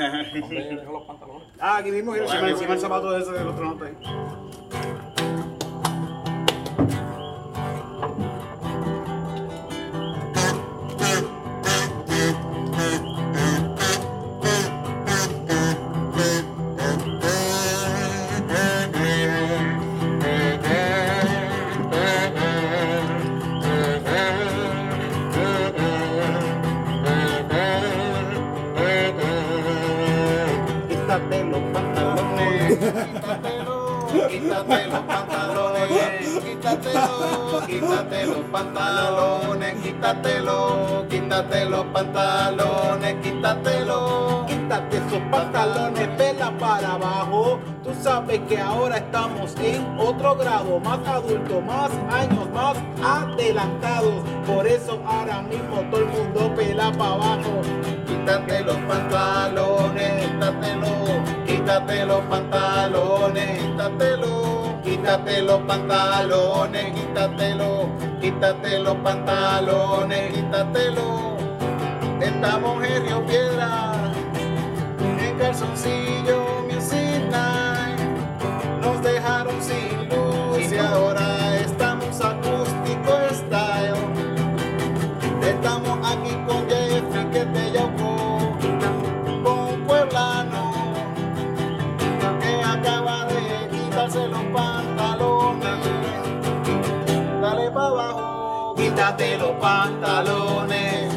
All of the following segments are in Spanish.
Ah, aquí mismo, encima, el zapato de ese del otro nota ahí. Tú sabes que ahora estamos en otro grado, más adulto, más años, más adelantados. Por eso ahora mismo todo el mundo pela para abajo. Quítate los pantalones, quítatelo, quítate los pantalones, quítatelo, quítate los pantalones, quítatelo, quítate los pantalones, quítatelo. Estamos en Río Piedra, en calzoncillo, pantalones.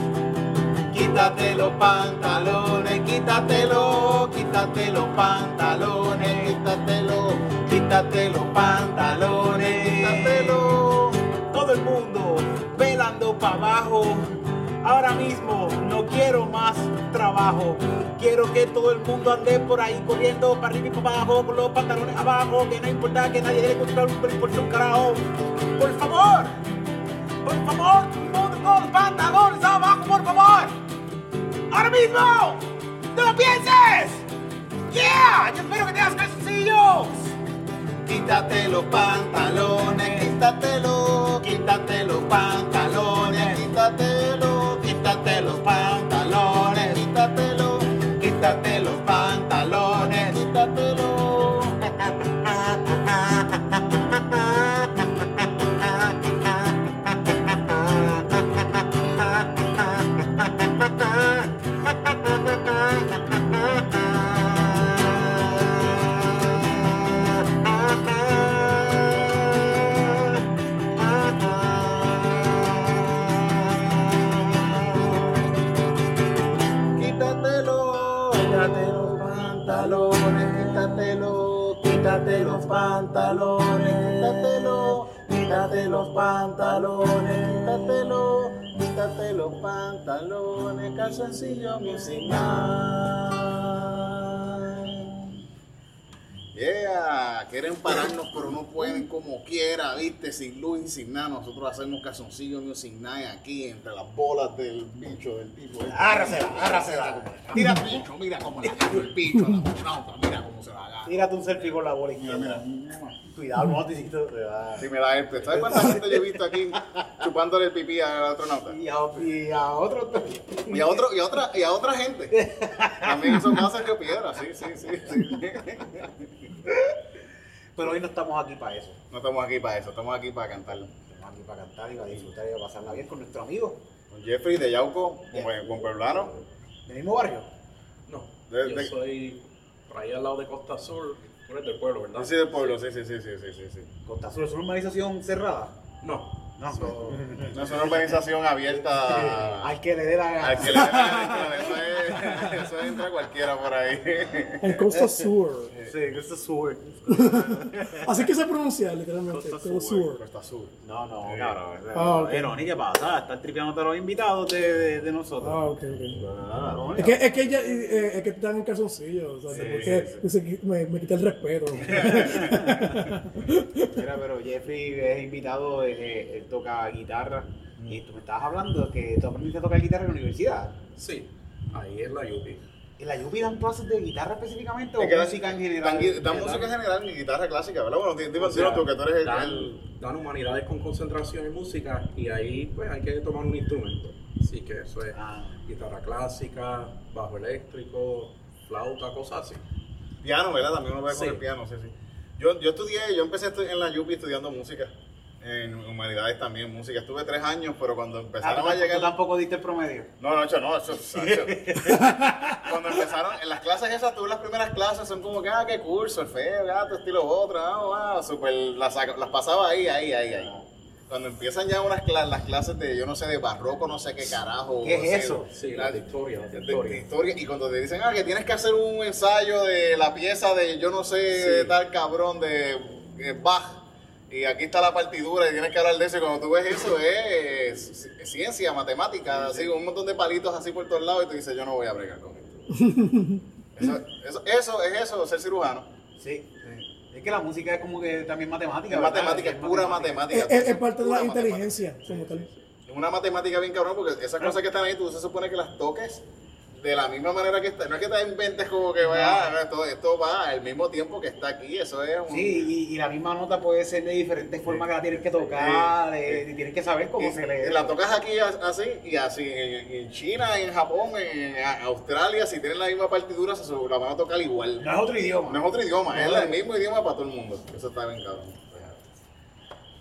Quítate los pantalones, quítatelo, quítate los pantalones, quítatelo, quítate los pantalones, quítatelo. Todo el mundo velando para abajo. Ahora mismo no quiero más trabajo. Quiero que todo el mundo ande por ahí corriendo para arriba y para abajo con los pantalones abajo. Que no importa que nadie le un importa un carajo. Por favor, por favor, con pantalones abajo, por favor. Ahora mismo, no lo pienses. Yeah, yo espero que tengas calzoncillos. Quítate los pantalones, quítatelo, quítate los pantalones, quítatelo, quítate los pantalones, quítatelo, quítate los pantalones, quítatelo. Pantalones, calzoncillo quieren pararnos pero no pueden como quiera, viste, sin luz y sin nada. Nosotros hacemos calzoncillo music night aquí entre las bolas del bicho del tipo. Agárrasela, agárrasela. Mira el bicho, mira cómo le agarró el bicho a la astronauta, mira cómo se la agarra. Tírate un selfie con la bola Mira, mira. Cuidado, no te hiciste. Si me da este. ¿Sabes cuánta gente yo he visto aquí chupándole el pipí al astronauta? Y a, y a otro. Y a, otro, y, a otra, y a otra gente. También eso pasa en Río Piedra, sí, sí, sí, sí. Pero hoy no estamos aquí para eso. No estamos aquí para eso, estamos aquí para cantar. Estamos aquí para cantar y para disfrutar y para pasarla bien con nuestro amigo. Con Jeffrey de Yauco, con, con Pueblano. Del mismo barrio. No, De- yo de- soy por ahí al lado de Costa Sur, tú eres del pueblo, ¿verdad? Soy del pueblo, sí, sí, sí, sí, sí, sí, sí. Costa Azul es una urbanización cerrada. No, No. So, No es una organización abierta Al que le dé la al gana. que le dé la gana, eso, es, eso entra cualquiera por ahí. En Costa Sur. Sí, Costa Sur. Así que se pronuncia literalmente. Costa Costa Sur. Costa Sur. No, no, cabrón. Ah, ok. Pero ni qué pasa, están tripeando a los invitados de, de, de nosotros. Ah, ok, ok. Ah. Es que, es que, ya, eh, es que están en calzoncillo, o sea, Sí, porque sí, me se- me, me quita el respeto. Mira, pero Jeffrey es invitado, eh, él toca guitarra. Y tú me estabas hablando que tú aprendiste a tocar guitarra en la universidad. sí, ahí es la Yupi. ¿En la Yupi dan clases de guitarra específicamente o Es que dan- música en general? Dan, dan música en general y guitarra clásica, ¿verdad? Bueno, dime dime tú que tú eres el, dan, el- dan humanidades con concentración en música y ahí pues hay que tomar un instrumento. Así que eso es Ah. guitarra clásica, bajo eléctrico, flauta, cosas así. Piano, ¿verdad? También uno puede Sí. coger piano, sí, sí. Yo, yo estudié, yo empecé en la Yupi estudiando música. En humanidades también, música. Estuve tres años, pero cuando Ah, empezaron ¿tú, a llegar... tú tampoco diste el promedio. No, no, Nacho, no, eso, Nacho. Cuando empezaron, en las clases esas, tuve las primeras clases, son como que, ah, qué curso, el feo, gato, estilo otro, ah, wow, super, las, las pasaba ahí, ahí, ahí, ahí. Cuando empiezan ya unas cla- las clases de, yo no sé, de barroco, no sé qué carajo. ¿Qué es eso? Sí, la- la de historia, la de de- de historia. historia. Y cuando te dicen, ah, que tienes que hacer un ensayo de la pieza de, yo no sé, Sí. tal cabrón, de eh, Bach. Y aquí está la partidura y tienes que hablar de eso. Y cuando tú ves eso, es, ciencia, matemática, así, un montón de palitos así por todos lados. Y tú dices, yo no voy a bregar con esto. eso, eso, eso es eso, ser cirujano. Sí. Es que la música es como que también matemática. Es ¿verdad? matemática, es pura matemática. Es, es- es parte de la matemática. inteligencia. como tal. Es una matemática bien cabrón porque esas cosas que están ahí tú se supone que las toques de la misma manera que está. No es que te inventes como que vaya, esto, esto va al mismo tiempo que está aquí. Eso es un. Sí, y, y la misma nota puede ser de diferentes formas que la tienes que tocar, Sí, de- sí. y tienes que saber cómo Y- se lee. la tocas aquí as- así y así. En, en China, en Japón, en Australia, si tienen la misma partitura, se la van a tocar igual. No es otro idioma. No es otro idioma, es el mismo idioma para todo el mundo. Eso está bien cabrón.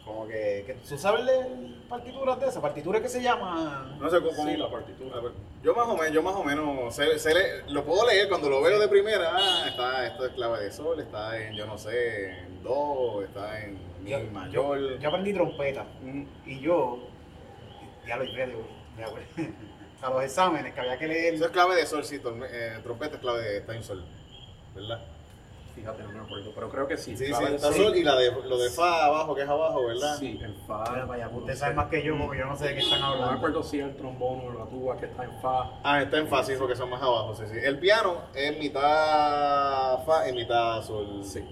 Como que, que tú sabes leer partituras de esas, partituras que se llaman. No sé cómo. Sí, la partitura. Yo más o menos, yo más o menos sé, sé le- lo puedo leer cuando lo veo de primera. Ah, está esto es clave de sol, está en yo no sé, en do, está en mi Yo, mayor. yo, yo aprendí trompeta y yo, ya lo hice, me acuerdo, a los exámenes que había que leer. Eso es clave de sol, sí, eh, trompeta es clave de está en sol, ¿verdad? Fíjate, no me acuerdo, pero creo que sí. Sí, sí, está sol. sol y la de, lo de fa abajo, que es abajo, ¿verdad? Sí, el fa. Mira no usted sé. sabe más que yo porque yo no sé de qué están No me hablando. acuerdo si es el trombón o la tuba que está en fa. Ah, está en fa, sí, porque son más abajo, sí, sí. El piano es mitad fa y mitad sol. Sí.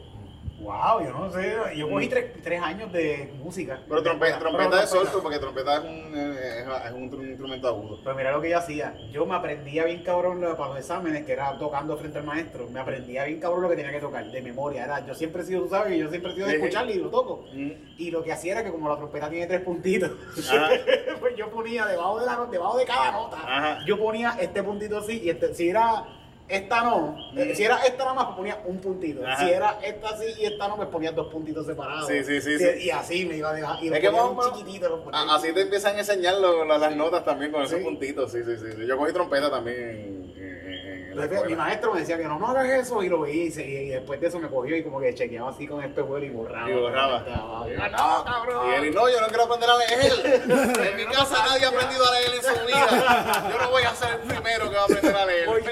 Wow, yo no sé, yo cogí tres, tres años de música. Mm. Pero trompe- Pero trompeta es trompeta. solto porque trompeta es un, es, es un, tr- instrumento agudo. Pero mira lo que yo hacía. Yo me aprendía bien cabrón para los exámenes, que era tocando frente al maestro. Me aprendía bien cabrón lo que tenía que tocar, de memoria. Era, yo siempre he sido, tú sabes, yo siempre he sido de Sí. escucharlo y lo toco. Mm. Y lo que hacía era que como la trompeta tiene tres puntitos, pues yo ponía debajo de, la, debajo de cada nota, Ajá. yo ponía este puntito así y este, si era esta no, eh, si era esta nada más, pues ponía un puntito. Ajá. Si era esta así y esta no, pues ponía dos puntitos separados. Sí, sí, sí, sí. Y así me iba a dejar. Y Es que o un chiquitito. A- Así te empiezan a enseñar lo- lo- las notas también con esos Sí. puntitos. Sí, sí, sí, sí. Yo cogí trompeta también en, en- en- en la Entonces, mi maestro me decía que no, no hagas eso y lo veía y, después de eso me cogió y como que chequeaba así con el espejuelo y borraba. Y borraba. No, cabrón. Y él, no, yo no quiero aprender a leer. En mi casa nadie ha aprendido a leer en su vida. Yo no voy a ser el primero que va a aprender a leer. ¿Por qué?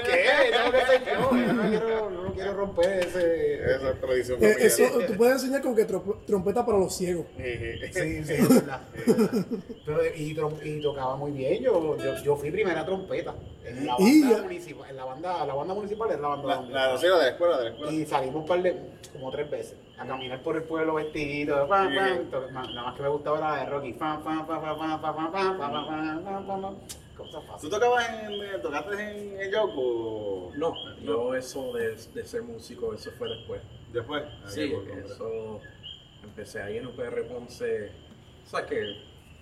Yo. Yo no quiero, no quiero romper ese... Esa es tradición Eh, eso, tú puedes enseñar como que tro- trompeta para los ciegos. Sí, sí, es verdad. Pero, y, tocaba muy bien. Yo, yo, yo fui primera trompeta en la banda municipal. En la banda, la banda municipal es la banda La, donde- la, sí, la de la escuela, de la escuela. Y salimos un par de, como tres veces, a caminar por el pueblo vestido, pam, pam, to- ma- nada más que me gustaba era la de Rocky, pam, pam, pam, pam, pam, pam, pam, pam, pam, pam, pam, pam, pam, pam. Cosas ¿Tú tocabas en, eh, tocaste en el Yoko? No, yo eso de, de ser músico, eso fue después. Después. Sí, por- eso empecé ahí en UPR Ponce. O sea que,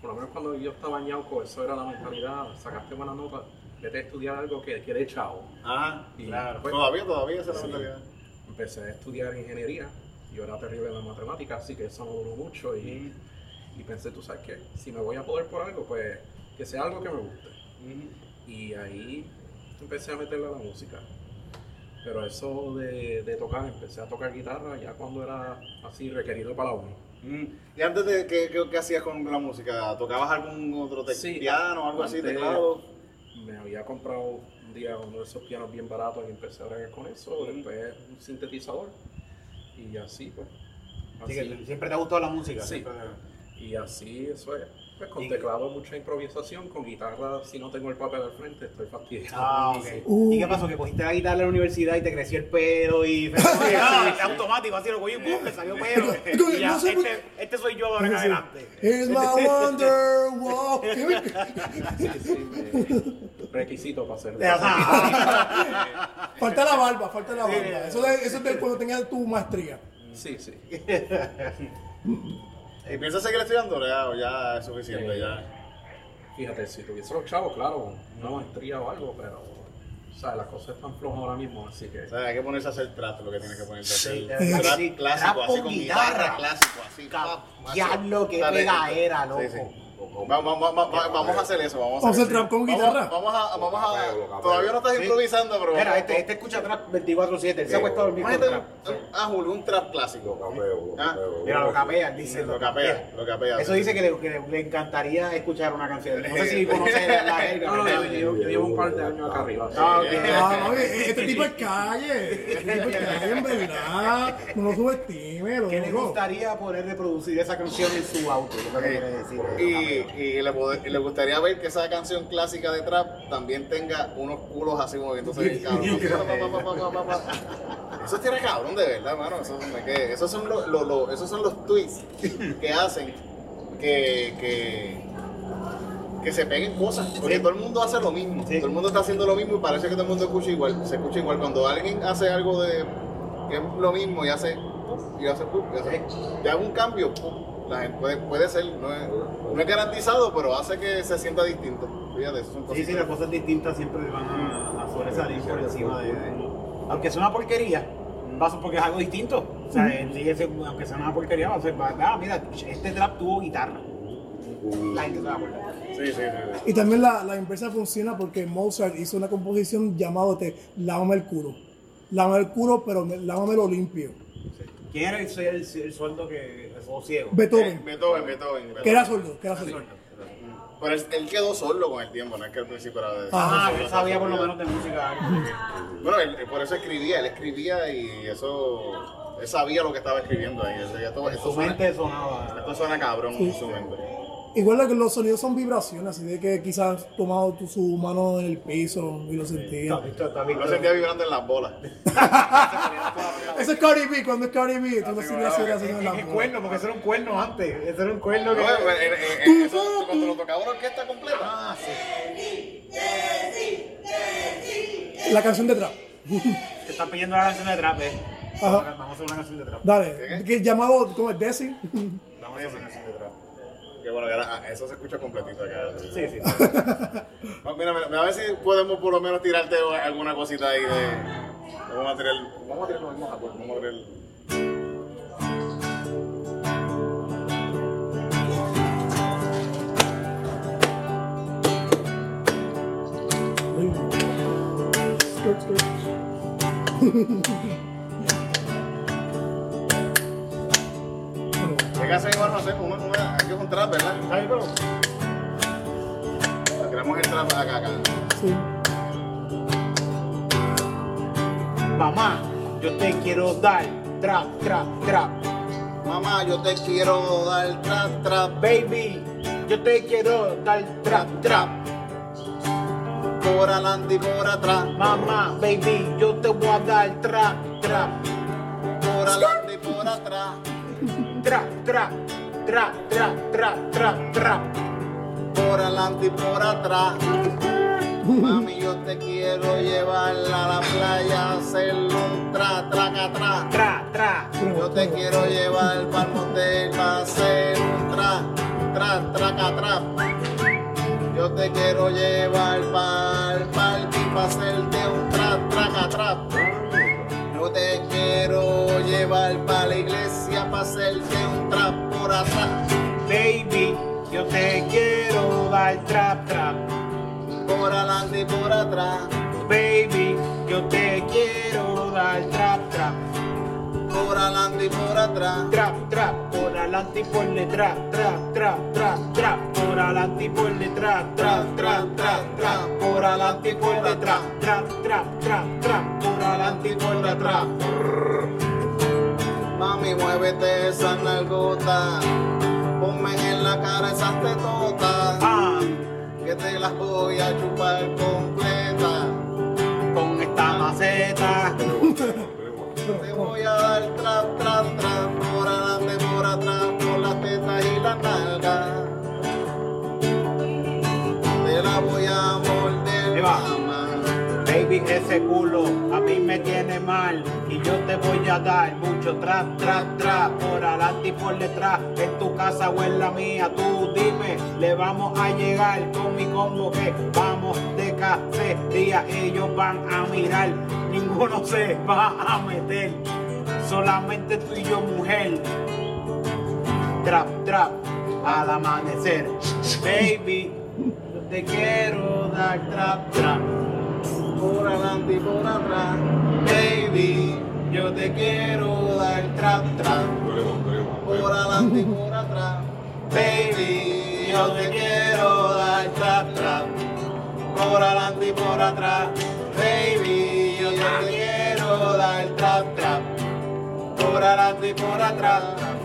por lo menos cuando yo estaba en Yauco, eso era la mentalidad, sacaste buena nota, vete a estudiar algo que quede chavo. Ajá, Y claro. pues- Todavía, todavía esa es la mentalidad. Empecé a estudiar ingeniería, yo era terrible en la matemática, así que eso no duró mucho y, y pensé, tú sabes qué, si me voy a poder por algo, pues que sea algo que me guste. Y ahí empecé a meterle a la música. Pero eso de, de tocar, empecé a tocar guitarra ya cuando era así requerido para la uni. Mm. ¿Y antes de qué, qué, qué hacías con la música? ¿Tocabas algún otro te- Sí, piano o algo así, teclado? Me había comprado un día uno de esos pianos bien baratos y empecé a bregar con eso. Ujú. Después un sintetizador. Y así, pues. Así que siempre te ha gustado la música. Sí. siempre- y así, eso es. Pues con Y- teclado mucha improvisación, con guitarra, si no tengo el papel al frente, estoy fastidiado. Ah, ok. Uh. ¿Y qué pasó? Que cogiste la guitarra en la universidad y te creció el pelo y... Ah, es automático, así lo cogí y ¡pum! Le salió pelo. Y ya, No sé por- este, este soy yo ahora en adelante. Here's my Wonderwall. Sí, sí, me- requisito para hacer Ajá. falta la barba, falta la barba. Eso, de- eso es de cuando tengas tu maestría. Sí, sí. ¿Y piensas seguir estudiando o ya, ya es suficiente? Ya? Fíjate, si tuviese los chavos, claro, una maestría o algo, pero O sea, las cosas están flojas ahora mismo, así que. O sea, hay que ponerse a hacer trap, lo que tienes que ponerse a hacer. Sí, trap sí, clásico, trap así con guitarra. guitarra, clásico, así. Diablo, qué Dale, pegadera, sí, loco. sí. Vamos, vamos, vamos, vamos a hacer eso, vamos a hacer hacer trap con guitarra. Vamos a, vamos a, todavía no estás improvisando, pero Mira, este, este escucha trap 24-7, él se acuesta a dormir con trap. ah, Julio, un trap clásico. Ah. Mira, lo capea, dice. Lo capea, lo capea. Eso dice que le, que le- le encantaría escuchar una canción. No sé si conoce la yo, llevo un par de años acá arriba. Ah. Ah, este tipo es calle. Este tipo es calle, en verdad. No lo subestime, ¿Qué le gustaría poder reproducir esa canción en su auto? Es lo que quiere decir. Y, y le, y gustaría ver que esa canción clásica de trap también tenga unos culos así cabrón. Pa, pa, pa, pa. Eso tiene cabrón de verdad, mano. Eso, me que- esos, son los, los- los- esos son los tweets que hacen que, que, que se peguen cosas. Porque Sí. todo el mundo hace lo mismo. Sí. Todo el mundo está haciendo lo mismo y parece que todo el mundo escucha igual. Se escucha igual. Cuando alguien hace algo de que es lo mismo y hace y hace y hace y hace un cambio, la gente puede, puede ser, no es, no es garantizado, pero hace que se sienta distinto. Fíjate, son Sí, cositas. sí, las cosas distintas siempre van a, a sobresalir por encima de, de- Aunque sea una porquería, va a ser porque es algo distinto. O sea, siendo- aunque sea una porquería, va a ser. va- ah, mira, este trap tuvo guitarra. La gente se va a acordar. Sí, sí, sí, sí. Y también la, la empresa funciona porque Mozart hizo una composición llamada Lávame el culo. Lávame el culo, pero me- lávamelo limpio. ¿Quién era el, el, el sueldo que o ciego? Eh, Beethoven. Beethoven, Beethoven. Beethoven. Que era sordo, que era sordo. Pero él, quedó solo con el tiempo, no es que al principio era de... Ah, él sabía por lo menos de música. Bueno, él, por eso escribía, él escribía y eso... Él sabía lo que estaba escribiendo ahí. Decía, esto, su suena, mente sonaba. esto suena cabrón en su mente. Igual que los sonidos son vibraciones, así de que quizás tomado tu, su mano en el piso y lo sentía. Lo sentía vibrando en las bolas. Eso es Cardi B, cuando es Cardi B, tú lo sientes así haciendo En la el cuerno, porque ese era un cuerno antes. Ese era un cuerno que. No, en- en- en- en- eso, cuando lo tocaba la orquesta completa. Ah, sí. La canción de trap. Te están pidiendo la canción de trap, eh. Ajá. Vamos a hacer una canción de trap. Dale, que llamado como es Desi. Vamos a hacer una canción de trap. Que bueno, ah, eso se escucha completito acá. Sí, sí. Ah, Mira, mira, mira, a ver si podemos por lo menos tirarte alguna cosita ahí de, de un material. Vamos a tirar los mismos acordes, vamos a tirar. Skirt, skirt. ¿Qué canción igual no hacemos? Una, una, aquí es un trap, ¿verdad? ¿Sabes, pero? Tiramos el trap acá, acá. Sí. Mamá, yo te quiero dar trap, trap, trap. Mamá, yo te quiero dar trap, trap. Baby, yo te quiero dar trap, trap. Por adelante y por atrás. Mamá, baby, yo te voy a dar trap, trap. Por adelante y por atrás. Trap, trap, trap, trap, trap, trap, trap. Por adelante y por atrás. Mami, yo te quiero llevar a la playa, a hacer un tra, traca, tra. Tra, tra. Yo te quiero llevar para el motel, para hacer un tra, tra, traca, tra. Yo te quiero llevar para el parque para hacerte un tra, traca, tra. Yo te quiero llevar para la iglesia para hacerte un trap por atrás. Baby, yo te quiero dar trap, trap. Por adelante y por atrás. Baby, yo te quiero dar trap, trap. Por adelante y por atrás. Trap, trap, por adelante y por detrás. Trap, trap, trap, trap. Por adelante y por detrás. Trap, trap, trap, trap. Por adelante y por detrás. Trap, trap, trap, trap. Por adelante y por detrás. Mami, muévete esa nalgota. Ponme en la cara esas tetotas. Ah, Que te las voy a chupar completa. con esta maceta. Te voy a dar trap, trap, trap. Por adelante, por atrás, por las tetas y las nalgas. Te la voy a morder. Ese culo a mí me me tiene mal y yo te voy a dar mucho tras, tras, tras, por adelante y por detrás, en tu casa o en la mía, tú dime, le vamos a llegar con mi combo que vamos de cacería, ellos van a mirar, ninguno se va a meter, solamente tú y yo mujer, trap, trap, al amanecer, baby, yo te quiero dar trap, trap por adelante y por atrás. Baby, yo te quiero dar trap trap. Por adelante y por atrás. Baby, yo te quiero dar trap trap. Por adelante y por atrás. Baby, yo te quiero dar trap trap. Por adelante y por atrás.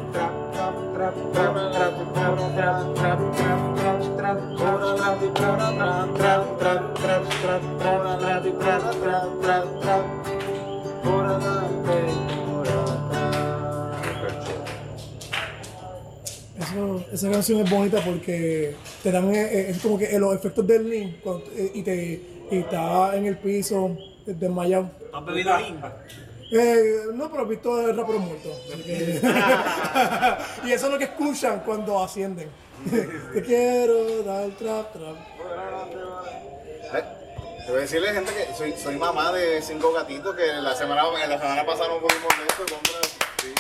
Esa canción es bonita porque te dan eh, eh, es como que los efectos del link eh, y te y está en el piso desmayado. ¿Has bebido? Eh, no, pero he visto el rapero muerto. que- y eso es lo que escuchan cuando ascienden. Te quiero dar trap trap. Te voy a decirle, gente, que soy, soy mamá de cinco gatitos que la semana, la semana pasada no pudimos ver esto. compra- sí.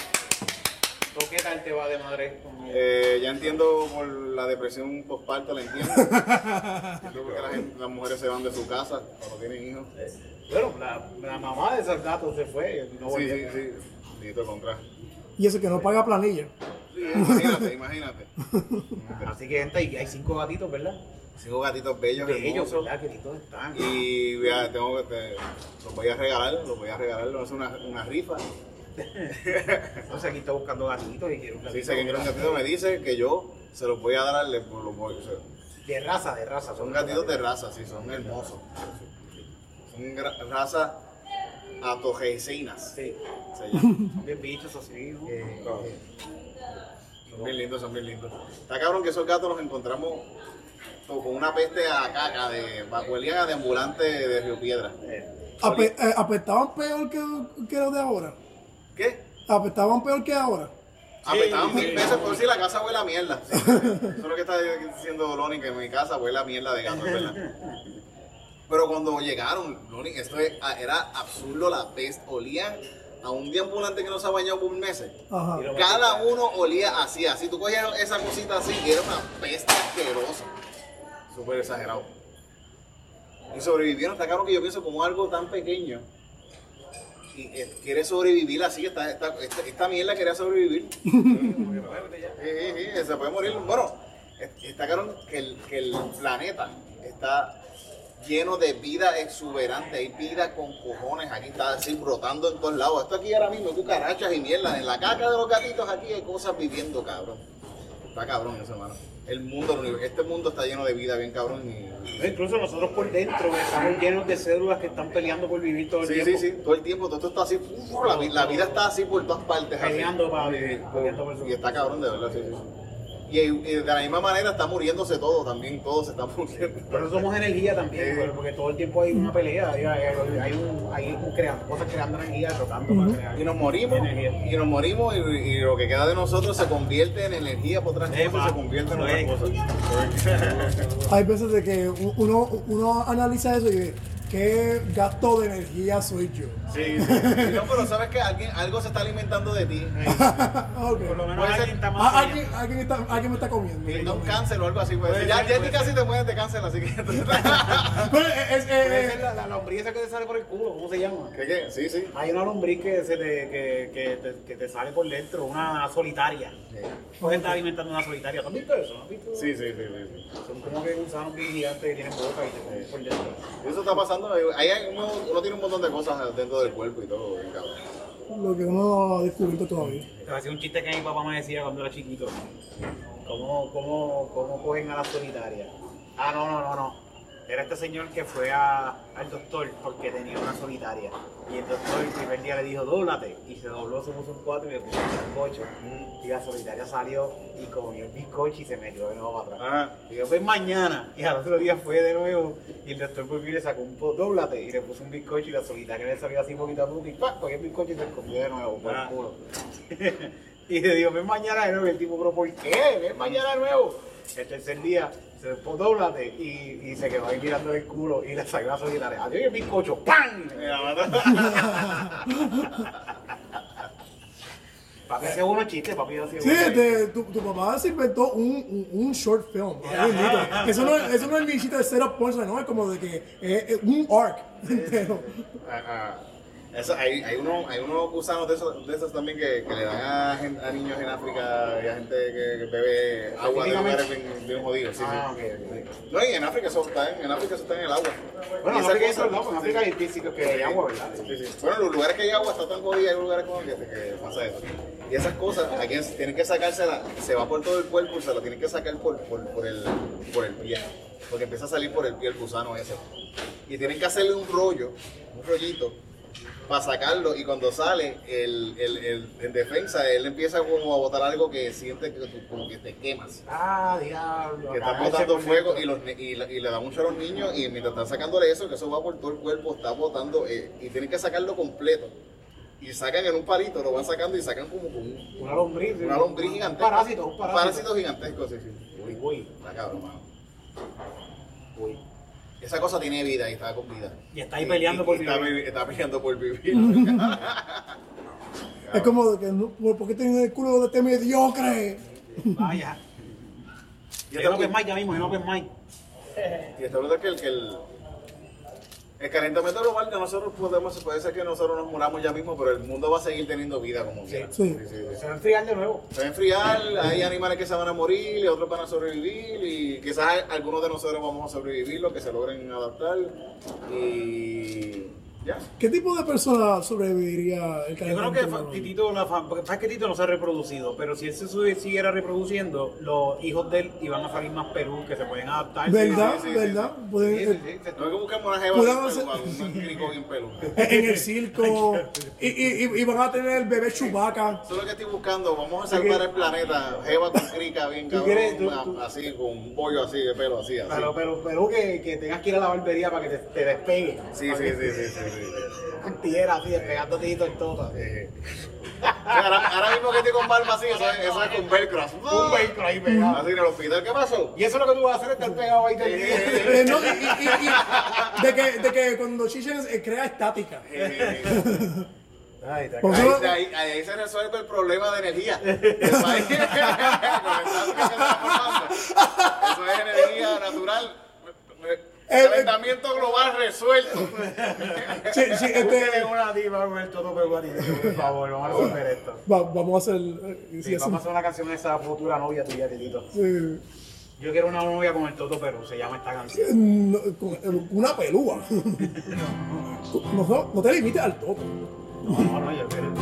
¿Tú qué tal te va de madre? Eh, ya entiendo por la depresión postparto, la entiendo. Entiendo por qué la gente- las mujeres se van de su casa cuando tienen hijos. Bueno, la, la mamá de esos gatos se fue y no Sí, sí, sí. Contra. Y eso que no paga planilla. Sí, imagínate, imagínate. Así que gente, hay, hay cinco gatitos, ¿verdad? Cinco gatitos bellos, De ellos, hermosos. ¿verdad? Lindos están. Y vea, tengo que te- los voy a regalar, los voy a regalar, los voy a hacer una, una rifa. Entonces aquí está buscando gatitos y quiero un Si gatito. dice que quiere un gatito, me dice que yo se los voy a dar, le, los sea, De raza, de raza. son gatitos de raza, sí, son hermosos. Son gra- raza atojecinas. Sí. se llaman. Son bien bichos así, ¿no? Eh, Son bien lindos, son bien lindos. Está cabrón que esos gatos los encontramos con una peste a caca de vacuelía de ambulante de Río Piedra. Ape- eh, apestaban peor que, que los de ahora. ¿Qué? Apestaban peor que ahora. Apestaban mil sí. pesos por si la casa huele a mierda. Sí. Eso es lo que está diciendo Loni, que en mi casa huele a mierda de gato. Pero cuando llegaron, Loni, esto es- ah, era absurdo la peste. Olían a un día ambulante que no se ha bañado por meses. Ajá. Cada uno olía así, así. Tú cogías esa cosita así y era una peste asquerosa. Súper exagerado. Y sobrevivieron, está claro que yo pienso como algo tan pequeño. Y eh, quiere sobrevivir así, esta, esta, esta, esta mierda quería sobrevivir. Sí, sí, se puede morir. Bueno, es- está claro que el, que el planeta está lleno de vida exuberante. Hay vida con cojones. Aquí está así brotando en todos lados. Esto aquí ahora mismo cucarachas y mierda. En la caca de los gatitos aquí hay cosas viviendo, cabrón. Está cabrón eso, hermano. El mundo, este mundo está lleno de vida bien cabrón. Y, Incluso nosotros por dentro estamos llenos de células que están peleando por vivir todo el Sí, tiempo. sí, sí, todo el tiempo, todo esto está así, la, la vida está así por todas partes. así. Peleando para Sí, vivir, Y está cabrón, de verdad, sí, sí. Y, y de la misma manera está muriéndose todo también, todo se está muriendo. Por eso somos energía también, Sí. porque- porque todo el tiempo hay una pelea, hay, hay, hay un, hay un creando, cosas creando energía, tocando para crear. Y nos morimos, Energía. y nos morimos, y, y lo que queda de nosotros se convierte en energía por otras cosas, se convierte en otras cosas. Hay veces de que uno, uno analiza eso y dice, ¿qué gasto de energía soy yo? Sí, sí. Sí, No, pero sabes que alguien, algo se está alimentando de ti. Por lo menos ser- alguien está Ah, más alguien, alguien, está, alguien me está comiendo. Da un cáncer o algo así. Pues. Puede Ya, ser, ya puede casi ser. te mueres de cáncer, así que. Bueno, es- es- Puede eh, ser la, la lombriz esa que te sale por el culo, ¿cómo se llama? ¿Qué, qué? Sí, sí. Hay una lombriz que, se te, que, que, te, que te sale por dentro, una solitaria. Puedes estar alimentando una solitaria. ¿Tú has visto eso? ¿No has visto? Sí, sí, sí, sí, sí. Son como que gusanos bien gigantes que tienen boca y te comen por dentro. Eso está pasando. Ahí hay uno, uno tiene un montón de cosas dentro del cuerpo y todo, bien cabrón. lo que uno no ha descubierto todavía. Te voy a decir un chiste que mi papá me decía cuando era chiquito. ¿Cómo, cómo, cómo cogen a la solitaria? Ah, no, no, no, no. Era este señor que fue a- al doctor porque tenía una solitaria. Y el doctor el primer día le dijo, dóblate. Y se dobló, se puso un 4 y le puso un bizcocho. Y la solitaria salió y comió el bizcocho y se metió de nuevo para atrás. Ajá. Y yo, ven mañana. Y al otro día fue de nuevo. Y el doctor volvió y le sacó un po, dóblate. Y le puso un bizcocho y la solitaria le salió así poquito a poco. Y ¡pah! cogió el bizcocho y se comió de nuevo por Ah. el culo. y le digo, ven mañana de nuevo. Y el tipo, pero ¿por qué? Ven mañana de nuevo. El tercer día se dóblate y, y se quedó ahí mirando el culo y le salió la solitaria. Adiós y el bizcocho. ¡Pam! Y la mató. Papi hacía unos chistes, papi hacía Sí, este, tu, tu papá se inventó un, un, un short film. Bendito. Eso no, eso no es ni chiste de setup punchline, no, es como de que es, es un arc entero. Ajá. Eso, hay, hay, uno, hay unos gusanos de esos, de esos también que, que le dan a, a niños en África y a gente que, que bebe agua de lugares bien, bien jodidos. Sí, Ah, sí. ok, ok. No, y en África eso está en, en África eso está en el agua. Bueno, en África hay en África físicos que hay agua, ¿verdad? Sí, sí. Bueno, los lugares que hay agua está tan hay lugares como que, que pasa eso. Y esas cosas, aquí tienen que sacársela, se va por todo el cuerpo y se la tienen que sacar por, por, por, el, por el pie. Porque empieza a salir por el pie el gusano ese. Y tienen que hacerle un rollo, un rollito, para sacarlo. Y cuando sale, el, el, el- en defensa, él empieza como a botar algo que siente que tú- como que te quemas. Ah, diablo. Que está botando fuego y, los, y, y le da mucho a los niños y mientras están sacándole eso, que eso va por todo el cuerpo, está botando eh, y tienen que sacarlo completo. Y sacan en un palito, lo van sacando y sacan como, como un, Una lombriz. una lombriz Un gigantesca. parásito, un parásito. gigantesco, sí, sí. Uy, uy, Está cabrón, mano. uy. Esa cosa tiene vida y está con vida. Y está ahí peleando por está, vivir. vi- está peleando por vivir. Es como de que, no, ¿por qué tienen el culo de este mediocre? Vaya. Y Hay un open mic ya mismo, hay un open mic. Y está hablando que el, que el, el calentamiento global que nosotros podemos, puede ser que nosotros nos muramos ya mismo, pero el mundo va a seguir teniendo vida como quiera. Sí. Se va a enfriar de nuevo. Se va a enfriar, hay animales que se van a morir y otros van a sobrevivir y quizás algunos de nosotros vamos a sobrevivir, los que se logren adaptar y ya. ¿Qué tipo de persona sobreviviría el Yo creo que? Titito, la que Tito no se ha reproducido, pero si él se siguiera reproduciendo, los hijos de él iban a salir más Perú, que se pueden adaptar. ¿Verdad? sí, sí, ¿Verdad? Pueden- Sí, sí, sí, se- No que busquemos una jeva un crico bien peludo. en el circo y, y, y- y van a tener el bebé Chubaca. Eso es lo que estoy buscando, vamos a salvar el planeta, jeva con crica bien ¿Tú cabrón, quieres- tú- tú- así, con un pollo así de pelo así, así. Pero, pero, pero que, que tengas que ir a la barbería para que te, te despegue. Sí, sí, sí, sí, sí, sí. Con tijera así, despegando Tito en todo. Ahora, ahora mismo que estoy con barba así, eso es, eso es con velcro. así. Un vehículo ahí pegado. Así en el hospital, ¿qué pasó? Y eso es lo que tú vas a hacer, estar pegado ahí. Eh, no, y, y- y- y- de, que, de que cuando chillen eh, crea estática. Eh, Ay, te ahí, eso- ahí, ahí se resuelve el problema de energía. Eso es energía natural. Eh, Calentamiento global resuelto. Sí, sí, este, Búsquenle una diva el peruanito, por favor, vamos a resolver esto. va- vamos a hacer. eh, Sí, sí, vamos a hacer una canción de esa futura novia tuya, Titito. sí. Yo quiero una novia con el Toto Perú, se llama esta canción. No, una pelúa. No, no, no te limites al topo. No, no, no, yo quiero.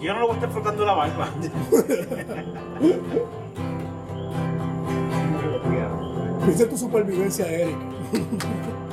Yo no le voy a estar frotando la barba. Piensa en tu supervivencia, Eric. Ha ha ha.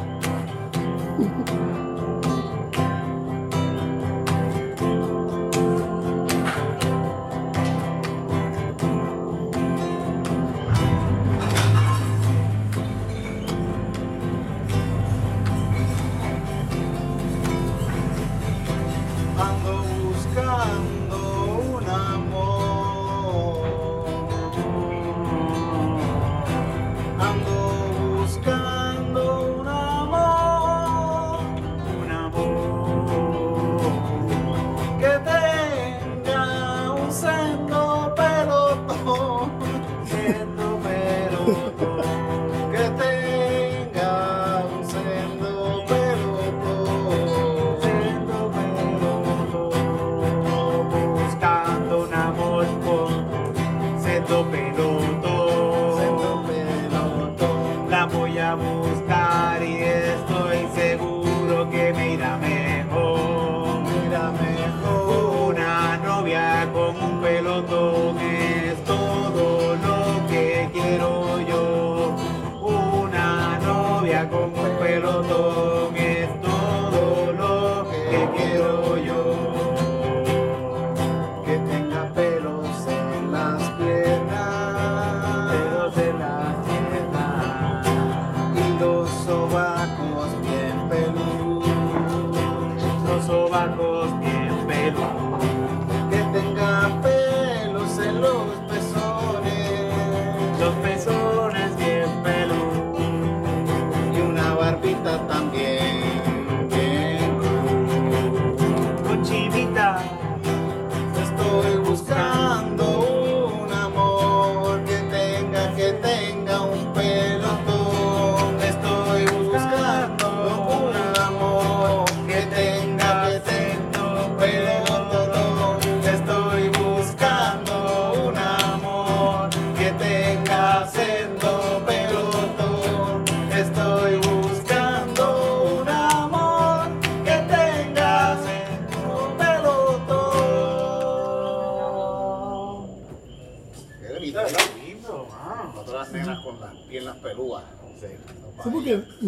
Una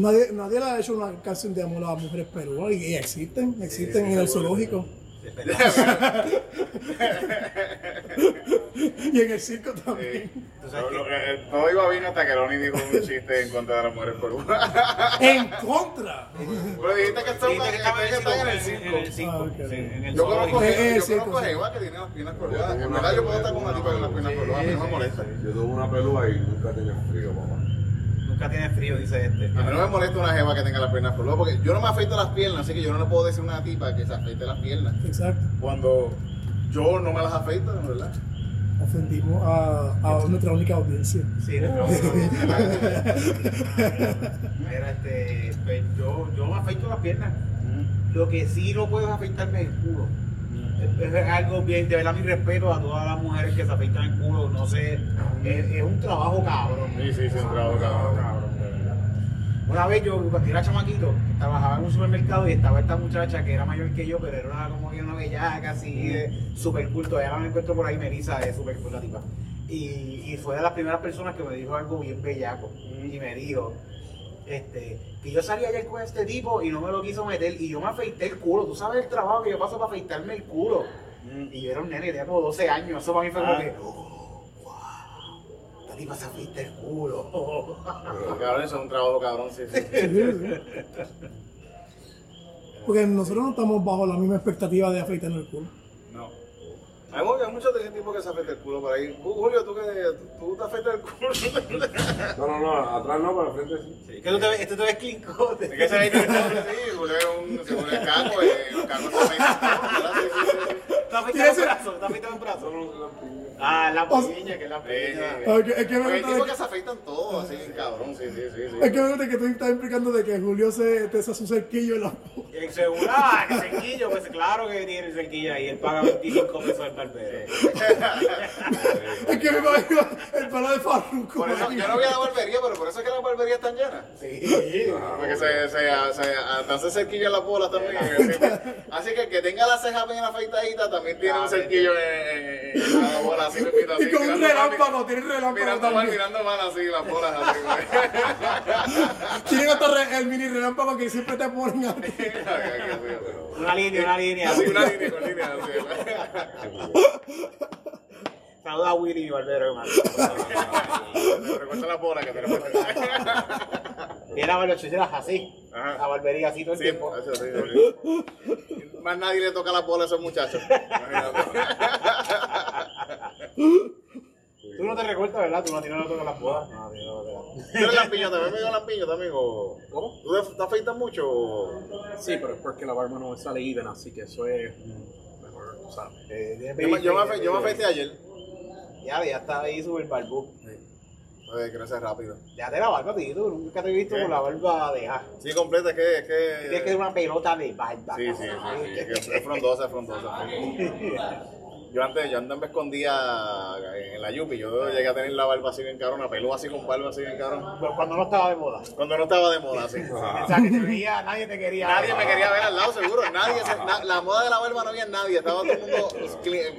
nadie, nadie le ha hecho una canción de amor a las mujeres peruanas y existen, existen en el zoológico. y en el circo también. Lo que- eh, Todo iba bien hasta que Ronnie dijo un chiste en contra de las mujeres peruanas. En contra. Pero dijiste que están en el están en el circo, circo. en el circo, Ah, Yo conozco. Eh, eh, a Eva que tiene las piernas peludas. En verdad yo puedo estar con una tipa con las piernas peludas, a mí no me molesta. Yo tuve una pelúa y nunca tenía frío, papá. Nunca tiene frío, dice este. A mí no me molesta una jeva que tenga las piernas peludas porque yo no me afeito las piernas, así que yo no le puedo decir a una tipa que se afeite las piernas. Exacto. Cuando yo no me las afeito, verdad. Ofendimos a, a nuestra única audiencia. Sí, nuestra Mira, este, pues yo, yo me afeito las piernas. Lo que sí no puedo es afeitarme el culo. Es, algo bien, de verdad mi respeto a todas las mujeres que se afeitan el culo, no sé, es, es un trabajo cabrón. Sí, sí, sí, un trabajo cabrón. de verdad. Una vez yo, cuando era chamaquito, trabajaba en un supermercado y estaba esta muchacha que era mayor que yo, pero era una, como que una bellaca así, de super culto. Ella me encuentro por ahí, Melissa, es super la tipa. Y, y fue de las primeras personas que me dijo algo bien bellaco. Y me dijo, este, que yo salía ayer con este tipo y no me lo quiso meter y yo me afeité el culo. Tú sabes el trabajo que yo paso para afeitarme el culo. Y yo era un nene, tenía como 12 años. Eso para mí fue como Ah. que, oh, wow, esta tipa se afeita el culo. Cabrón, eso es un trabajo cabrón, sí, sí. Porque nosotros no estamos bajo la misma expectativa de afeitarnos el culo. Hay, hay muchos de ese tipo que se afeita el culo por ahí. Ju- Julio, ¿tú, que, tú te afeitas el culo? No, no, no, atrás no, pero al frente sí. Que tú te ves, este te ves clean cut. Es que se el culo, sí, Julio es un, según el caco, eh, un caco se el. Sí, sí, sí. ¿Te afeitas el brazo? ¿Te afeitas el brazo? Ah, la O- piña, que es la Sí, sí, piña. sí. Ah, que- es que me gusta que se afeitan todo así, cabrón, sí, sí, sí. sí. Es que me gusta que tú estás implicando de que Julio se te hace su cerquillo en la seguro, ah, que cerquillo, pues claro que tiene el cerquillo ahí, él paga 25 pesos al barbero. Es que me imagino el palo de Farruko. Por eso, yo no voy a la barbería, pero por eso es que las barberías están llenas. Sí. Porque se, se, se, se hace cerquillo en las bolas también. Así que el que tenga las cejas bien afeitaditas también tiene un cerquillo en, en, en la bola, así, así. Y con un mirando mal, relámpago, tiene relámpago Mirando mal, mirando mal así, las bolas así. Tienen hasta el mini relámpago que siempre te ponen a ti. Una línea, una línea. Así, una línea con línea. Saluda a Willy, mi barbero, hermano. Recuerda las bolas que tenemos. Y era barber era así. Ajá. La barbería así todo el Sí, tiempo. eso sí, sí. Más nadie le toca las bolas a esos muchachos. Tú no te recuerdas, ¿verdad? Tú no, a ti no le tocas las bodas. No, ti no las- ¿Tú eres lampiño también? ¿Me digo lampiño también? O... ¿Cómo? ¿Tú te afeitas mucho? o- Sí, pero es porque la barba no sale even, así que eso es mejor, tú sabes. Eh, tienes Yo me, yo me yo afeité ayer. Ya, ya está ahí súper barbú. Oye, crece rápido. Ya te la barba, tío. Tú nunca te he visto con la barba de ja. Sí, completa, es que... Es Tienes que que... ser una pelota de barba. Sí, sí, sí, sí, es que es frondosa, es frondosa. Yo antes, yo antes me escondía en la Yupi, yo llegué a tener la barba así bien cabrón, una pelúa así con barba así bien cabrón. Pero cuando no estaba de moda. Cuando no estaba de moda, así. O sea, que te veía, nadie te quería. Nadie me quería ver al lado, seguro. Nadie, se- na- la moda de la barba no había nadie. Estaba todo el mundo.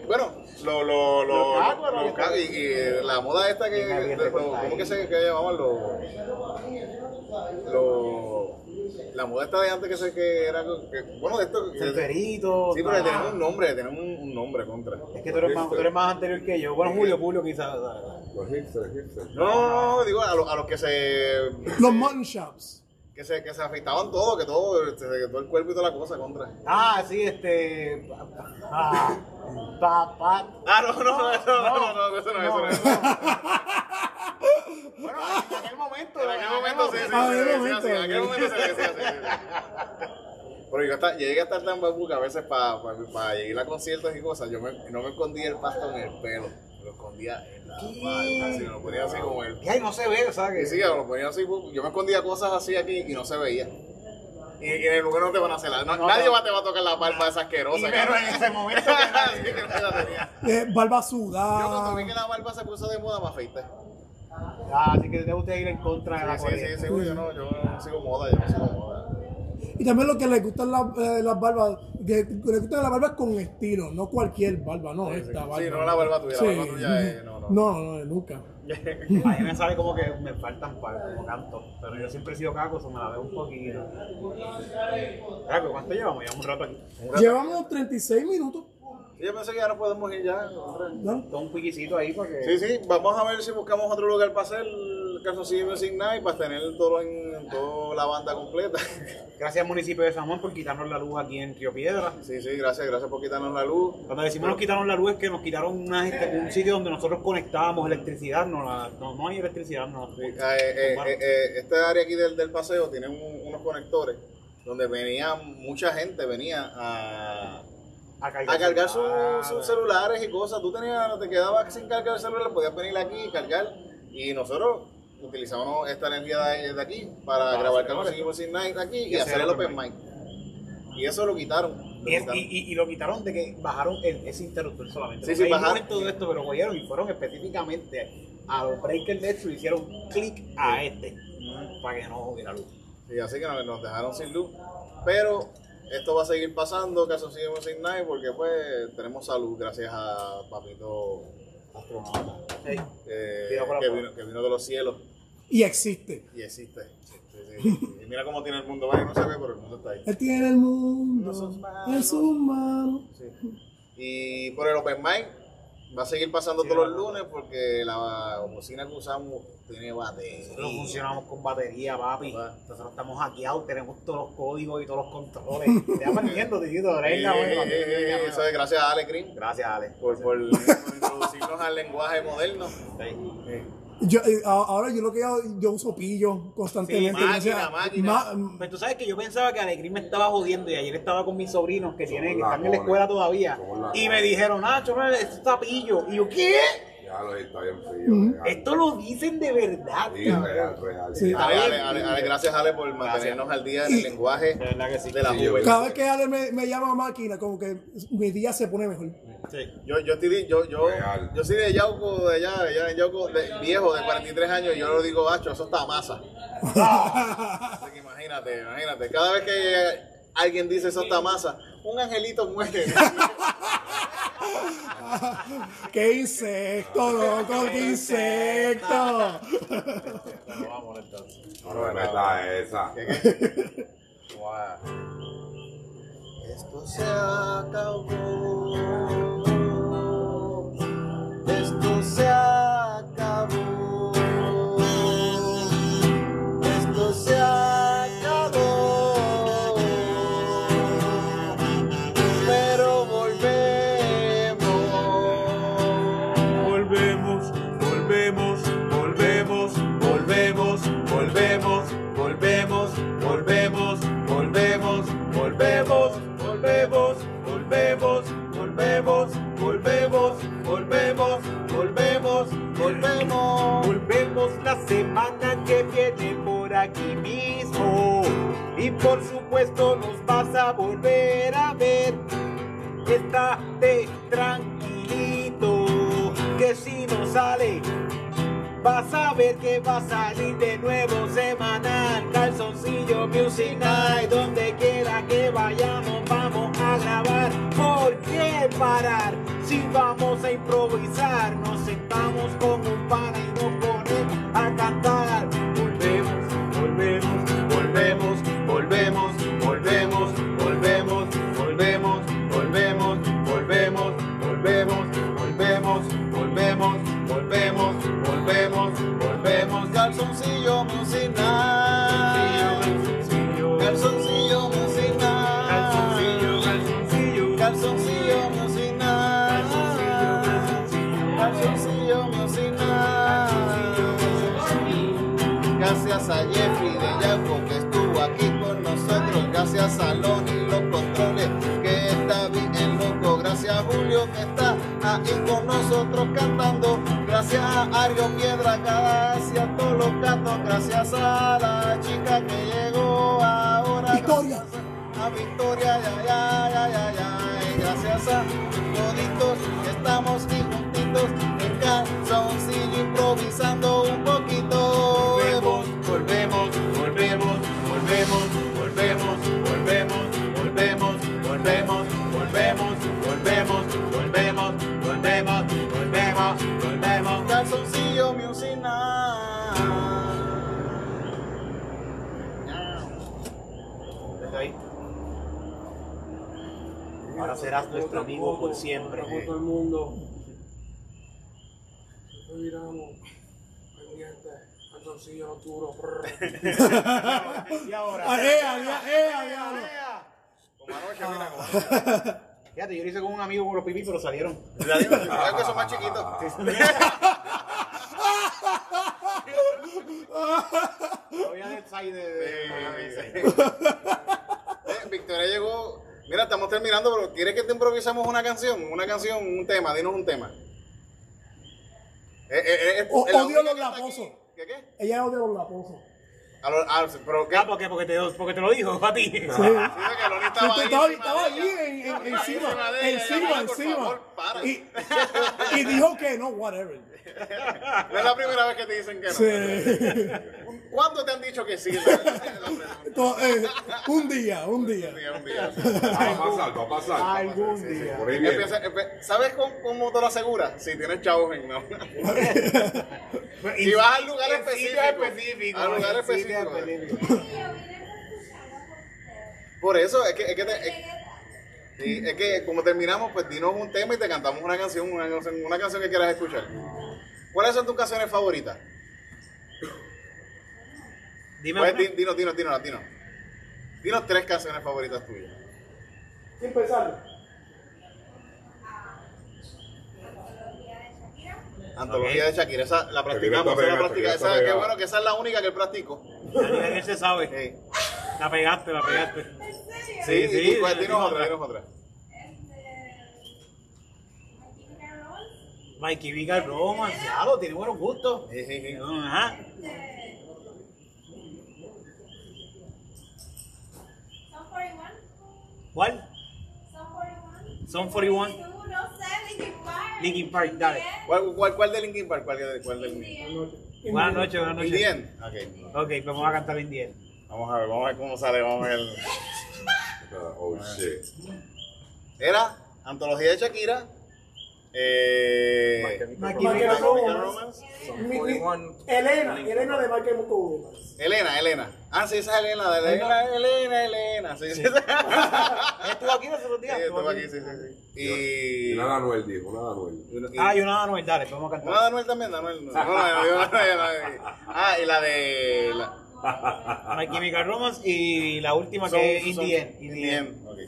Bueno, lo, lo, lo, y, y la moda esta que. Lo-. ¿Cómo que se que llamaban los. Los. La moda esta de antes que sé que era. que- bueno, de esto. El perito. Sí, pero tenemos un nombre, tenemos un, un nombre contra. Es que tú eres, más, tú eres más anterior que yo. Bueno, Julio, Julio quizás. Los hipsters, hipsters. No, no, no, digo a, los- a los que se. Los mutton shops. Que se, que se afeitaban todo, que todo, este, que todo el cuerpo y toda la cosa contra. Ah, sí, este. Ah, pa, pa. Ah, no, no, no, eso no, no, no, eso no, eso no. eso no. Bueno, en aquel momento. En aquel momento sí, sí, sí, en sí, aquel sí, momento. sí, en aquel momento se decía así. Pero yo, hasta, llegué a estar tan babu que a veces para llegar a conciertos y cosas, yo me, no me escondía el pasto en el pelo, lo escondía en la barba, así, me lo ponía así como el... Y ahí no se ve, ¿sabes? Y sí, me lo ponía así, yo me escondía cosas así aquí y no se veía. Y, y en el lugar no te van a hacer nada, no- No, nadie va, te va a tocar la barba esa asquerosa. menos en ese momento que nadie- Sí, que no la tenía. Eh, barba Yo cuando sudada. vi que la barba se puso de moda, me afeité. Ah, así que te gusta ir en contra de la Sí, sí, sí, yo no, yo no sigo moda, yo no sigo moda. Y también lo que les gustan las, eh, las barbas, que les gustan las barbas con estilo, no cualquier barba, no esta barba. Sí, no la barba tuya, la barba tuya es- no, no. No, no, nunca. A mí me sale como que me faltan para como canto. Pero yo siempre he sido caco, eso me la veo un poquito. Caco, ¿cuánto llevamos? Llevamos un rato aquí. Llevamos 36 minutos. Sí, yo pensé que ya no podemos ir ya. ¿no? Todo un piquicito ahí para que. Sí, sí, vamos a ver si buscamos otro lugar para hacer el Calzoncillo Music Night, para tener todo en, toda la banda completa. Gracias al municipio de San Juan por quitarnos la luz aquí en Río Piedra. Sí, sí, gracias, gracias por quitarnos la luz. Cuando decimos nos quitaron la luz es que nos quitaron una, este, un sitio donde nosotros conectábamos electricidad. No, la- no, no hay electricidad. No, Sí, eh, eh, eh, esta área aquí del, del paseo tiene un- unos conectores donde venía mucha gente, venía a, a a cargar sus celulares. sus celulares y cosas. Tú tenías, te quedabas sin cargar el celular, podías venir aquí y cargar. Y nosotros utilizábamos esta energía de, de aquí para Para grabar Calzoncillo Music Night aquí y, Y hacer el open mic. Y eso lo quitaron. lo Y, quitaron. y, y- lo quitaron de que bajaron el- ese interruptor solamente. Sí, sí, bajaron. todo esto, pero cogieron y fueron específicamente a los breakers de esto y hicieron clic a este para que no hubiera luz. Sí, así que nos, nos dejaron sin luz. Pero esto va a seguir pasando, Calzoncillo Music Night, porque pues tenemos salud gracias a Papito Astronauta. Sí. eh, que, vino, que vino de los cielos Y existe. y existe. Sí, sí, sí. Y mira cómo tiene el mundo, ¿vale? no se ve, pero el mundo está ahí. Él tiene el mundo En sus manos. Y por el Open Mic va a seguir pasando todos los lunes porque la bocina que usamos tiene batería. Nosotros funcionamos con batería, papi. Va. Nosotros estamos hackeados, tenemos todos los códigos y todos los controles. Te vas aprendiendo, tijito. Venga, bueno, gracias a Ale Green Gracias, Ale. por, por, por al lenguaje moderno. Sí. Yo, eh, ahora yo lo que hago, yo uso pillo constantemente. Sí, máquina. ma- Pues tú sabes que yo pensaba que Alegrín me estaba jodiendo y ayer estaba con mis sobrinos que tienen que están en la escuela todavía y me dijeron, Nacho, esto está pillo. Y yo, ¿qué? Está bien frío. real. Esto lo dicen de verdad, Sí, cabrón. real, real. Sí. Ale, Ale, Ale, Ale, gracias Ale por mantenernos al día en el lenguaje De verdad que sí. de la Sí, yo- juventud. cada vez que Ale me, me llama máquina, como que mi día se pone mejor. Sí. Yo, yo, estoy- yo, yo, Real. yo soy de Yauco, de allá, de allá en Yauco, de- viejo, de 43 años, y yo lo digo, hacho, eso está masa. Así que imagínate, imagínate, cada vez que alguien dice eso está masa, un angelito muere. ¡Qué insecto, loco! ¡Qué insecto! Pero vamos entonces. No me metas esa. Esto se acabó. Esto se acabó. Volvemos la semana que viene por aquí mismo. Y por supuesto nos vas a volver a ver estate tranquilito, que si no sale, vas a ver que va a salir de nuevo semanal, calzoncillo Music Night, donde quiera que vayamos vamos a grabar, ¿por qué parar? Si vamos a improvisar, nos sentamos con un pana a cantar. Volvemos, volvemos, volvemos, volvemos, volvemos, volvemos, volvemos, volvemos, volvemos, volvemos, volvemos, volvemos, volvemos, volvemos, volvemos, calzoncillo musical. Gracias a Jeffrey de Yaco que estuvo aquí con nosotros. Gracias a Loni los controles que está bien loco. Gracias a Julio que está ahí con nosotros cantando. Gracias a Ario Piedra, gracias a todos los gatos. Gracias a la chica que llegó ahora. Victoria. A Victoria, ya, ya, ya, ya, ya. Y gracias a toditos que estamos aquí juntitos en calzoncillo improvisando un poquito. Volvemos, volvemos, volvemos, volvemos, volvemos, volvemos, volvemos, volvemos, volvemos, volvemos, volvemos, volvemos, volvemos, volvemos. Calzoncillo Music Night. Desde ahí. Ahora serás nuestro amigo por siempre. Todo el mundo. Siempre miramos calzoncillo duro. Y ahora. ¡Ah, eh, ah, eh, ah, diablo! Como anoche, mira, como anoche. Fíjate, yo lo hice con un amigo con los pipí, pero salieron. Creo que son más chiquitos. Todavía del side de. de- Eh, Victoria llegó. Mira, estamos terminando, pero ¿quieres que te improvisemos una canción? Una canción, un tema, dinos un tema. Eh, eh, eh, odio los laposos. ¿Qué qué? Ella odia los laposos. A lo- ah, sí, pero ¿qué? Ah, ¿por qué? Porque te, porque te lo dijo a ti. Sí. Sí, que Loni estaba ahí. estaba, encima estaba de allí ella. en, encima, de ella, encima, para. Y, y dijo que no, whatever. No es la primera vez que te dicen que no. Sí. ¿Cuándo te han dicho que sí? Eh, un día, un día. Un día, un día. Va a pasar, va a pasar. Algún día. Por ahí viene. Empieza- empe- ¿Sabes cómo, cómo te lo aseguras? Si tienes chavos en no. Y vas al lugar específico. específico. Al lugar específico. específico. Por eso es que, es que, te- es- sí, es que como terminamos, pues dinos un tema y te cantamos una canción, una canción, una canción que quieras escuchar. ¿Cuáles son tus canciones favoritas? Dime Pues, di- dinos, dinos, dinos, dinos. Dinos tres canciones favoritas tuyas. Sin pensarlo. Antología de Shakira, esa la practicamos, esa la practica, esa, qué bueno que esa es la única que practico. Él se sabe. Sí, La pegaste, la pegaste. sí, sí, y, pues, sí, dinos sí, otra, otra. dinos otra. Mikey Viga romanceado, tiene buenos gustos. Sí, sí, sí. Ajá. Son 41. ¿Cuál? Son Son 41. 41. Tú no sé, Linkin Park. Linkin Park, dale. ¿Cuál, cuál, cuál de Linkin Park? ¿Cuál de, cuál del Buenas noches, buenas noches. Indien. Ok. Ok, pues vamos a cantar Indien. Vamos a ver, vamos a ver cómo sale, vamos a ver. Oh shit. Era Antología de Shakira. Eh, My My Chemical Chemical Romance, Romance. Son Mi- mi- 41. Elena, Elena de Michael Mucobo. Elena, Elena. Ah, sí, esa es Elena, de Elena, Elena, Elena. Sí, sí. sí. ¿Estuvo aquí los otros días? Sí, estuvo aquí, sí, sí, sí. Y Y. nada Anuel dijo, nada Anuel. y- Ah, y una Anuel, dale, vamos a cantar. Danuel también, Danuel. No, no, no, no, no, no, no. Ah, y la de. La, My Chemical Romance y la última que es. Indien. Indien, ok.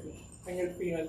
En el final.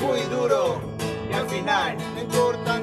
muy duro y al final no importa.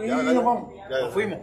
Ya, ya, ya, ya, fuimos.